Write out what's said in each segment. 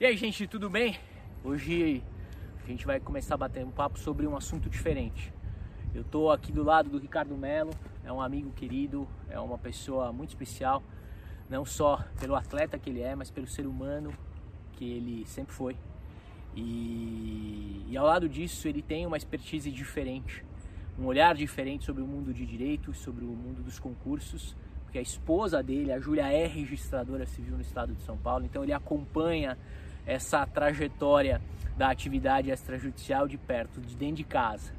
E aí, gente, tudo bem? Hoje a gente vai começar a bater um papo sobre um assunto diferente. Eu estou aqui do lado do Ricardo Melo, é um amigo querido, é uma pessoa muito especial, não só pelo atleta que ele é, mas pelo ser humano que ele sempre foi. E, e ao lado disso, ele tem uma expertise diferente, um olhar diferente sobre o mundo de direito, sobre o mundo dos concursos, porque a esposa dele, a Júlia, é registradora civil no estado de São Paulo, então ele acompanha essa trajetória da atividade extrajudicial de perto, de dentro de casa.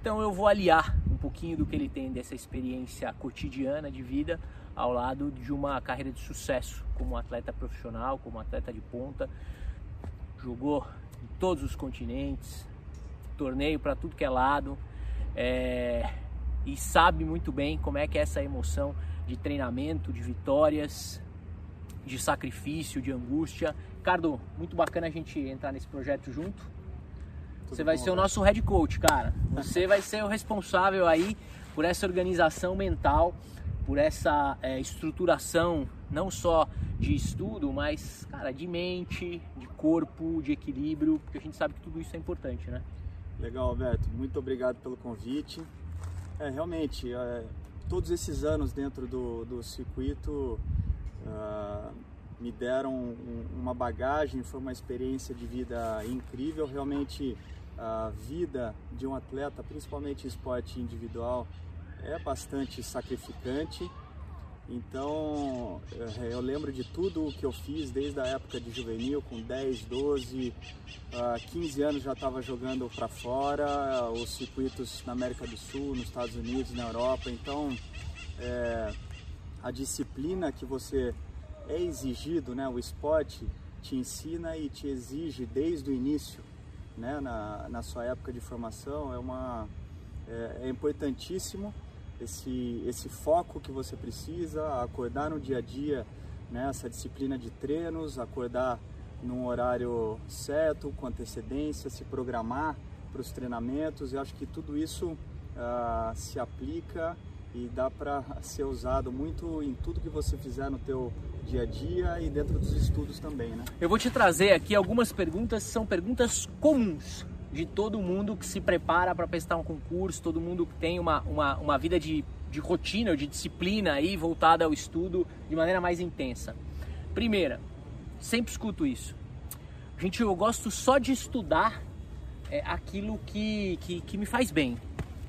Então eu vou aliar um pouquinho do que ele tem dessa experiência cotidiana de vida ao lado de uma carreira de sucesso como atleta profissional, como atleta de ponta. Jogou em todos os continentes, torneio para tudo que é lado é... e sabe muito bem como é que é essa emoção de treinamento, de vitórias, de sacrifício, de angústia. Ricardo, muito bacana a gente entrar nesse projeto junto. Tudo Você vai bom, ser o nosso head coach, cara. Você vai ser o responsável aí por essa organização mental, por essa é, estruturação não só de estudo, mas, cara, de mente, de corpo, de equilíbrio, porque a gente sabe que tudo isso é importante, né? Legal, Alberto. Muito obrigado pelo convite. É, realmente, é, todos esses anos dentro do, do circuito, uh, me deram um, uma bagagem, foi uma experiência de vida incrível. Realmente a vida de um atleta, principalmente esporte individual, é bastante sacrificante. Então eh, eu lembro de tudo o que eu fiz desde a época de juvenil, com 10, 12, 15 anos já estava jogando para fora, os circuitos na América do Sul, nos Estados Unidos, na Europa. Então é, a disciplina que você é exigido, né? O esporte te ensina e te exige desde o início, né? Na, na sua época de formação é uma é, é importantíssimo esse esse foco que você precisa, acordar no dia a dia, né? Essa disciplina de treinos, acordar num horário certo, com antecedência, se programar para os treinamentos. Eu acho que tudo isso uh, se aplica e dá para ser usado muito em tudo que você fizer no teu dia a dia e dentro dos estudos também, né? Eu vou te trazer aqui algumas perguntas, são perguntas comuns de todo mundo que se prepara para prestar um concurso, todo mundo que tem uma, uma, uma vida de, de rotina de disciplina aí voltada ao estudo de maneira mais intensa. Primeira, sempre escuto isso. Gente, eu gosto só de estudar é, aquilo que, que, que me faz bem.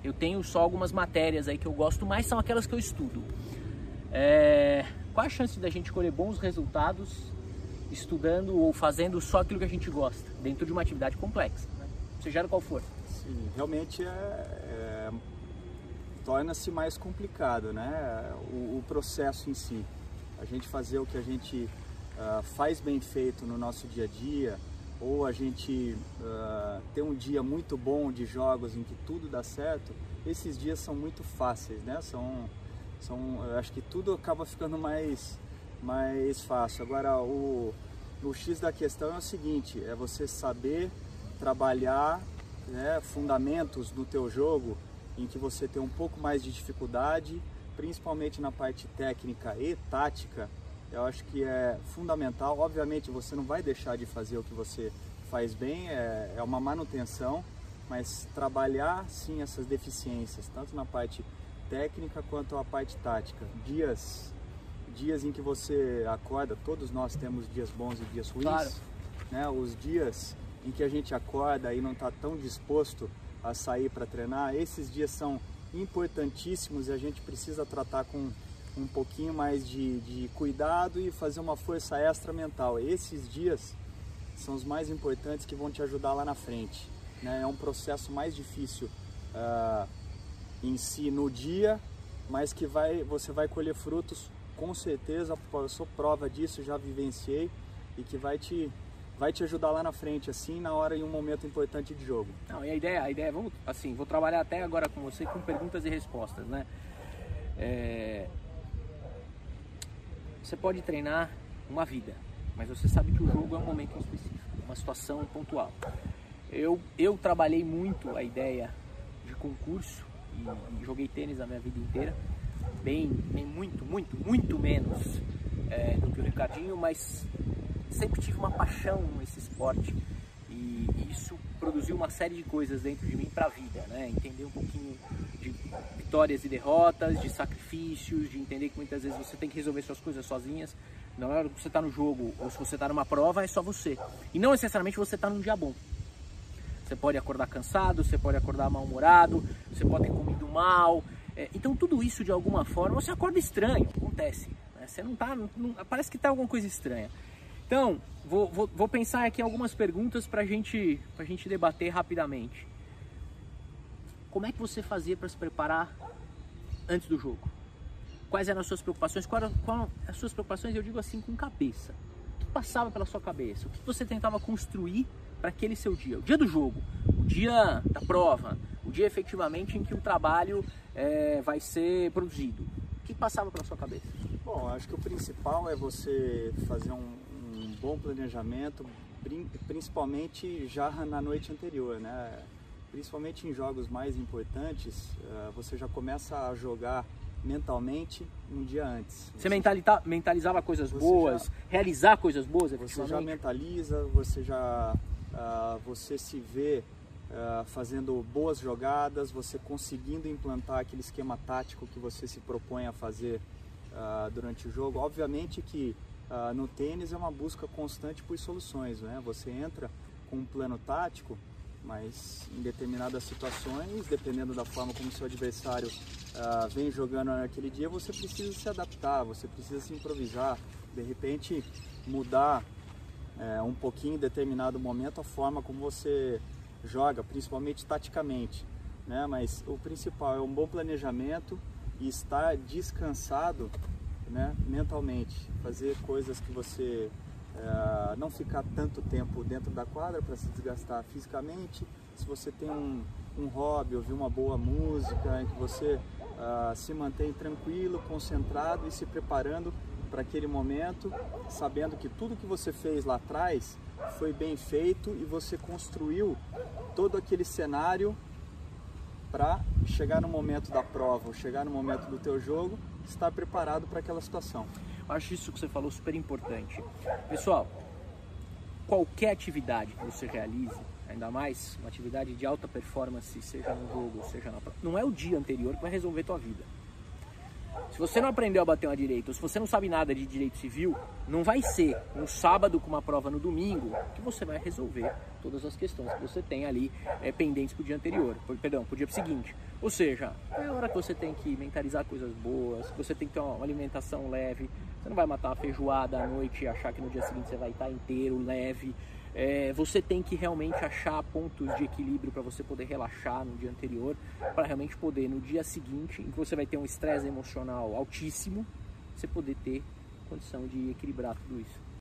Eu tenho só algumas matérias aí que eu gosto mais, são aquelas que eu estudo. É... Qual a chance da gente colher bons resultados estudando ou fazendo só aquilo que a gente gosta, dentro de uma atividade complexa, né? seja qual for? Sim, realmente é, é... torna-se mais complicado, né? O, o, processo em si. A gente fazer o que a gente uh, faz bem feito no nosso dia a dia, ou a gente uh, ter um dia muito bom de jogos em que tudo dá certo, esses dias são muito fáceis, né? São, são, eu acho que tudo acaba ficando mais, mais fácil. Agora, o, o X da questão é o seguinte, é você saber trabalhar né, fundamentos do teu jogo em que você tem um pouco mais de dificuldade, principalmente na parte técnica e tática, eu acho que é fundamental. Obviamente, você não vai deixar de fazer o que você faz bem, é, é uma manutenção, mas trabalhar sim essas deficiências, tanto na parte técnica quanto a parte tática. Dias, dias em que você acorda, todos nós temos dias bons e dias ruins, claro. né? Os dias em que a gente acorda e não está tão disposto a sair para treinar, esses dias são importantíssimos e a gente precisa tratar com um pouquinho mais de, de cuidado e fazer uma força extra mental. Esses dias são os mais importantes que vão te ajudar lá na frente. Né? É um processo mais difícil uh, em si no dia, mas que vai, você vai colher frutos com certeza. Eu sou prova disso, já vivenciei e que vai te vai te ajudar lá na frente, assim, na hora em um momento importante de jogo. Não, e a ideia, a ideia, vamos, assim, vou trabalhar até agora com você com perguntas e respostas, né? É, você pode treinar uma vida, mas você sabe que o jogo é um momento específico, uma situação pontual. Eu, eu trabalhei muito a ideia de concurso e, e joguei tênis a minha vida inteira, bem, bem muito, muito, muito menos é, do que o Ricardinho, mas sempre tive uma paixão nesse esporte e isso produziu uma série de coisas dentro de mim para a vida, né? Entender um pouquinho de vitórias e derrotas, de sacrifícios, de entender que muitas vezes você tem que resolver suas coisas sozinhas. Na hora que você está no jogo ou se você está numa prova, é só você. E não necessariamente você está num dia bom. Você pode acordar cansado, você pode acordar mal-humorado, você pode ter comido mal. É, então tudo isso de alguma forma você acorda estranho, acontece. Né? Você não tá, não, parece que está alguma coisa estranha. Então, vou, vou, vou pensar aqui algumas perguntas para gente, a gente debater rapidamente. Como é que você fazia para se preparar antes do jogo? Quais eram as suas preocupações? Quais eram as suas preocupações, eu digo assim, com cabeça? O que passava pela sua cabeça? O que você tentava construir para aquele seu dia? O dia do jogo, o dia da prova, o dia efetivamente em que o trabalho é, vai ser produzido. O que passava pela sua cabeça? Bom, acho que o principal é você fazer um, bom planejamento, principalmente já na noite anterior, né? Principalmente em jogos mais importantes, eh, você já começa a jogar mentalmente um dia antes. Você, você mentalizava coisas boas, já, realizar coisas boas, Você já mentaliza, você já uh, você se vê uh, fazendo boas jogadas, você conseguindo implantar aquele esquema tático que você se propõe a fazer uh, durante o jogo. Obviamente que no tênis é uma busca constante por soluções, né? Você entra com um plano tático, mas em determinadas situações, dependendo da forma como seu adversário vem jogando naquele dia, você precisa se adaptar, você precisa se improvisar, de repente mudar uh, um pouquinho em determinado momento a forma como você joga, principalmente taticamente, né? Mas o principal é um bom planejamento e estar descansado né, mentalmente, fazer coisas que você é, não ficar tanto tempo dentro da quadra para se desgastar fisicamente. Se você tem um, um hobby, ouvir uma boa música, em que você uh, se mantém tranquilo, concentrado e se preparando para aquele momento, sabendo que tudo que você fez lá atrás foi bem feito e você construiu todo aquele cenário para chegar no momento da prova, ou chegar no momento do teu jogo, estar preparado para aquela situação. Acho isso que você falou super importante. Pessoal, qualquer atividade que você realize, ainda mais uma atividade de alta performance, seja no jogo, seja na prova, não é o dia anterior que vai resolver tua vida. Se você não aprendeu a bater uma direita, ou se você não sabe nada de direito civil, não vai ser no sábado com uma prova no domingo que você vai resolver todas as questões que você tem ali é, pendentes para o dia anterior, perdão, para o dia seguinte. Ou seja, é a hora que você tem que mentalizar coisas boas, você tem que ter uma alimentação leve, você não vai matar uma feijoada à noite e achar que no dia seguinte você vai estar inteiro, leve. É, você tem que realmente achar pontos de equilíbrio para você poder relaxar no dia anterior, para realmente poder no dia seguinte, em que você vai ter um estresse emocional altíssimo, você poder ter condição de equilibrar tudo isso.